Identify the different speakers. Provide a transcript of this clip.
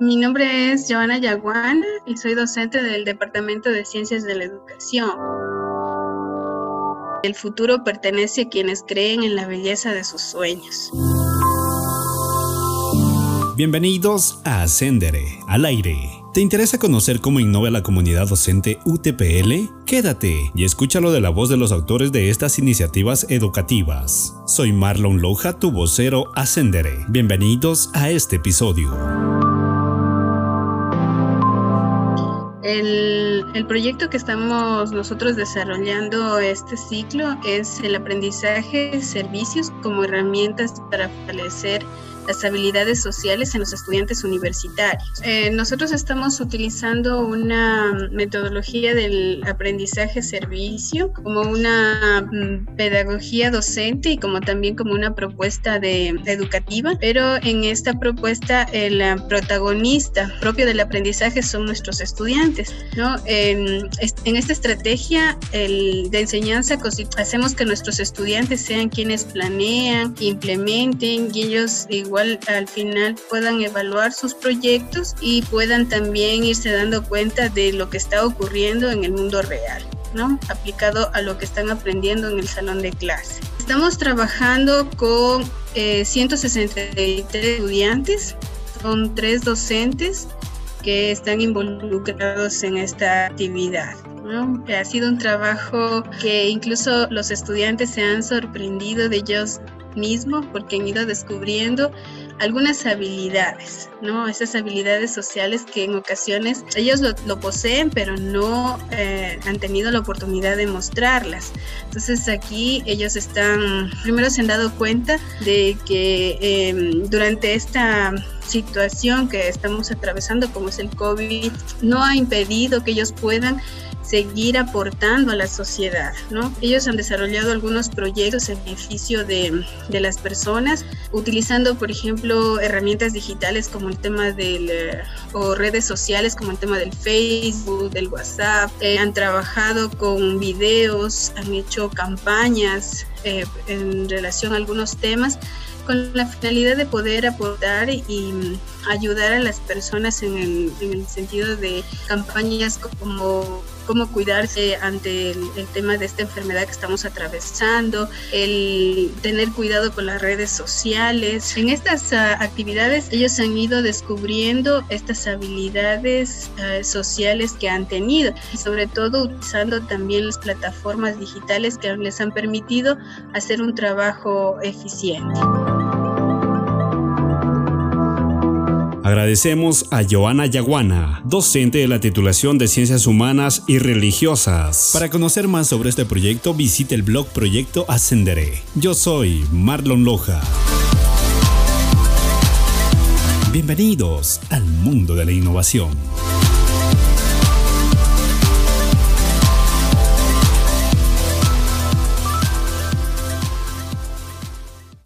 Speaker 1: Mi nombre es Joana Yaguana y soy docente del Departamento de Ciencias de la Educación. El futuro pertenece a quienes creen en la belleza de sus sueños.
Speaker 2: Bienvenidos a Ascendere, al aire. ¿Te interesa conocer cómo innova la comunidad docente UTPL? Quédate y escúchalo de la voz de los autores de estas iniciativas educativas. Soy Marlon Loja, tu vocero Ascendere. Bienvenidos a este episodio.
Speaker 1: El, el, proyecto que estamos nosotros desarrollando este ciclo es el aprendizaje de servicios como herramientas para fortalecer las habilidades sociales en los estudiantes universitarios. Eh, nosotros estamos utilizando una metodología del aprendizaje servicio como una mm, pedagogía docente y como también como una propuesta de, educativa, pero en esta propuesta el protagonista propio del aprendizaje son nuestros estudiantes. ¿no? En, en esta estrategia el, de enseñanza hacemos que nuestros estudiantes sean quienes planean, implementen y ellos igual al final puedan evaluar sus proyectos y puedan también irse dando cuenta de lo que está ocurriendo en el mundo real. ¿no? aplicado a lo que están aprendiendo en el salón de clase. Estamos trabajando con 163 eh, estudiantes, son tres docentes que están involucrados en esta actividad. Ha sido un trabajo que incluso los estudiantes se han sorprendido de ellos mismo porque han ido descubriendo algunas habilidades, ¿no? Esas habilidades sociales que en ocasiones ellos lo, poseen, pero no eh, han tenido la oportunidad de mostrarlas. Entonces aquí ellos están, primero se han dado cuenta de que em, durante esta situación que estamos atravesando, como es el COVID, no ha impedido que ellos puedan seguir aportando a la sociedad, ¿no? Ellos han desarrollado algunos proyectos en beneficio de, de las personas, utilizando, por ejemplo, herramientas digitales como el tema del, eh, o redes sociales como el tema del Facebook, del WhatsApp, eh, han trabajado con videos, han hecho campañas eh, en relación a algunos temas con la finalidad de poder aportar y ayudar a las personas en el, en el sentido de campañas como cómo cuidarse ante el, tema de esta enfermedad que estamos atravesando, el tener cuidado con las redes sociales. En estas uh, actividades ellos han ido descubriendo estas habilidades uh, sociales que han tenido sobre todo utilizando también las plataformas digitales que les han permitido hacer un trabajo eficiente.
Speaker 2: Agradecemos a Joana Yaguana, docente de la titulación de Ciencias Humanas y Religiosas. Para conocer más sobre este proyecto, visite el blog Proyecto Ascenderé. Yo soy Marlon Loja. Bienvenidos al mundo de la innovación.